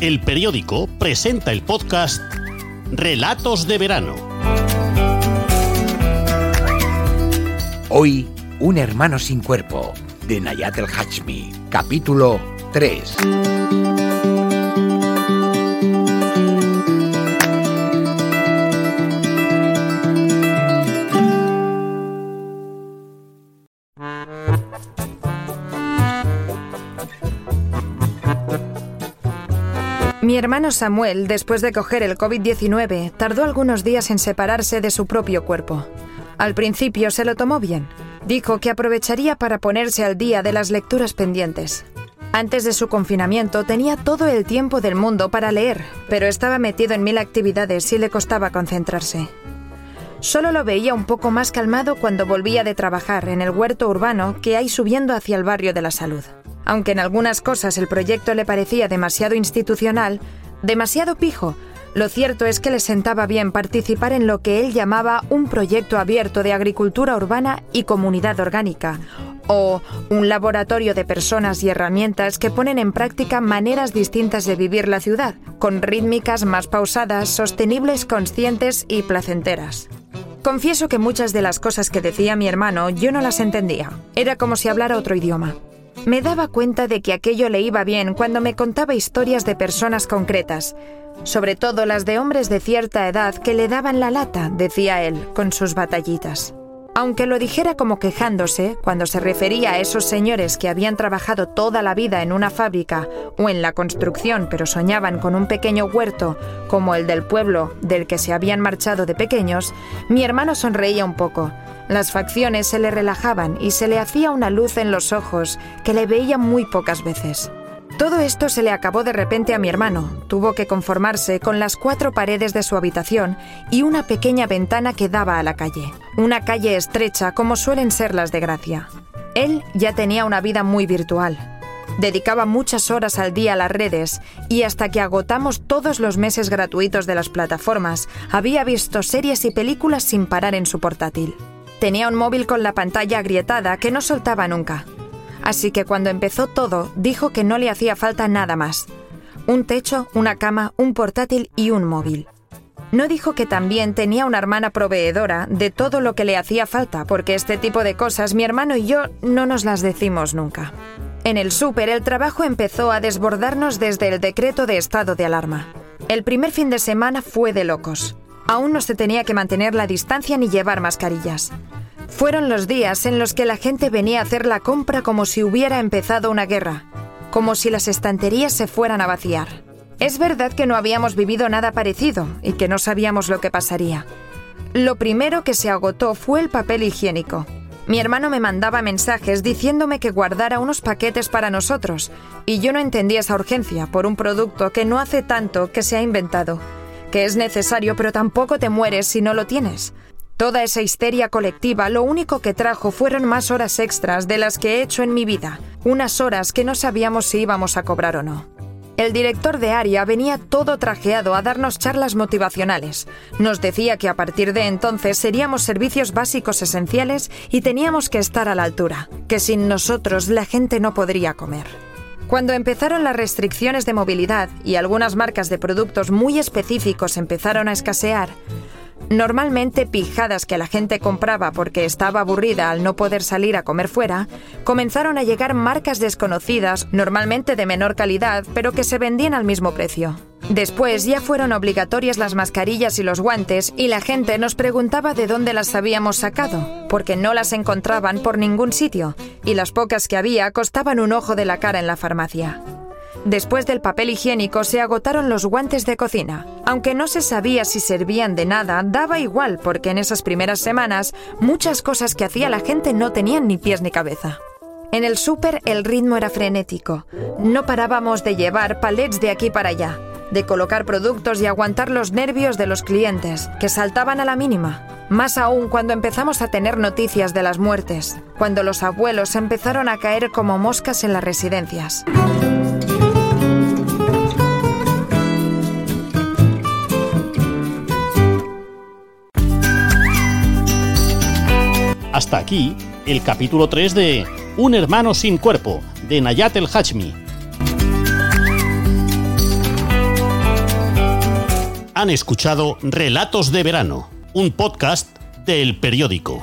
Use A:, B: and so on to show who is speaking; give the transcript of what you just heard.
A: El periódico presenta el podcast Relatos de verano.
B: Hoy, Un hermano sin cuerpo, de Nayat el Hachmi, capítulo 3.
C: Mi hermano Samuel, después de coger el COVID-19, tardó algunos días en separarse de su propio cuerpo. Al principio se lo tomó bien. Dijo que aprovecharía para ponerse al día de las lecturas pendientes. Antes de su confinamiento tenía todo el tiempo del mundo para leer, pero estaba metido en mil actividades y le costaba concentrarse. Solo lo veía un poco más calmado cuando volvía de trabajar en el huerto urbano que hay subiendo hacia el barrio de la salud. Aunque en algunas cosas el proyecto le parecía demasiado institucional, demasiado pijo, lo cierto es que le sentaba bien participar en lo que él llamaba un proyecto abierto de agricultura urbana y comunidad orgánica, o un laboratorio de personas y herramientas que ponen en práctica maneras distintas de vivir la ciudad, con rítmicas más pausadas, sostenibles, conscientes y placenteras. Confieso que muchas de las cosas que decía mi hermano yo no las entendía. Era como si hablara otro idioma. Me daba cuenta de que aquello le iba bien cuando me contaba historias de personas concretas, sobre todo las de hombres de cierta edad que le daban la lata, decía él, con sus batallitas. Aunque lo dijera como quejándose, cuando se refería a esos señores que habían trabajado toda la vida en una fábrica o en la construcción pero soñaban con un pequeño huerto como el del pueblo del que se habían marchado de pequeños, mi hermano sonreía un poco. Las facciones se le relajaban y se le hacía una luz en los ojos que le veía muy pocas veces. Todo esto se le acabó de repente a mi hermano. Tuvo que conformarse con las cuatro paredes de su habitación y una pequeña ventana que daba a la calle. Una calle estrecha como suelen ser las de Gracia. Él ya tenía una vida muy virtual. Dedicaba muchas horas al día a las redes y hasta que agotamos todos los meses gratuitos de las plataformas, había visto series y películas sin parar en su portátil. Tenía un móvil con la pantalla agrietada que no soltaba nunca así que cuando empezó todo dijo que no le hacía falta nada más. Un techo, una cama, un portátil y un móvil. No dijo que también tenía una hermana proveedora de todo lo que le hacía falta, porque este tipo de cosas mi hermano y yo no nos las decimos nunca. En el súper el trabajo empezó a desbordarnos desde el decreto de estado de alarma. El primer fin de semana fue de locos. Aún no se tenía que mantener la distancia ni llevar mascarillas. Fueron los días en los que la gente venía a hacer la compra como si hubiera empezado una guerra, como si las estanterías se fueran a vaciar. Es verdad que no habíamos vivido nada parecido y que no sabíamos lo que pasaría. Lo primero que se agotó fue el papel higiénico. Mi hermano me mandaba mensajes diciéndome que guardara unos paquetes para nosotros, y yo no entendía esa urgencia por un producto que no hace tanto que se ha inventado, que es necesario pero tampoco te mueres si no lo tienes. Toda esa histeria colectiva lo único que trajo fueron más horas extras de las que he hecho en mi vida, unas horas que no sabíamos si íbamos a cobrar o no. El director de área venía todo trajeado a darnos charlas motivacionales. Nos decía que a partir de entonces seríamos servicios básicos esenciales y teníamos que estar a la altura, que sin nosotros la gente no podría comer. Cuando empezaron las restricciones de movilidad y algunas marcas de productos muy específicos empezaron a escasear, normalmente pijadas que la gente compraba porque estaba aburrida al no poder salir a comer fuera, comenzaron a llegar marcas desconocidas, normalmente de menor calidad, pero que se vendían al mismo precio. Después ya fueron obligatorias las mascarillas y los guantes y la gente nos preguntaba de dónde las habíamos sacado, porque no las encontraban por ningún sitio, y las pocas que había costaban un ojo de la cara en la farmacia. Después del papel higiénico se agotaron los guantes de cocina. Aunque no se sabía si servían de nada, daba igual porque en esas primeras semanas muchas cosas que hacía la gente no tenían ni pies ni cabeza. En el súper el ritmo era frenético. No parábamos de llevar palets de aquí para allá, de colocar productos y aguantar los nervios de los clientes, que saltaban a la mínima. Más aún cuando empezamos a tener noticias de las muertes, cuando los abuelos empezaron a caer como moscas en las residencias.
A: Hasta aquí el capítulo 3 de Un hermano sin cuerpo, de Nayat el Hachmi. Han escuchado Relatos de Verano, un podcast del periódico.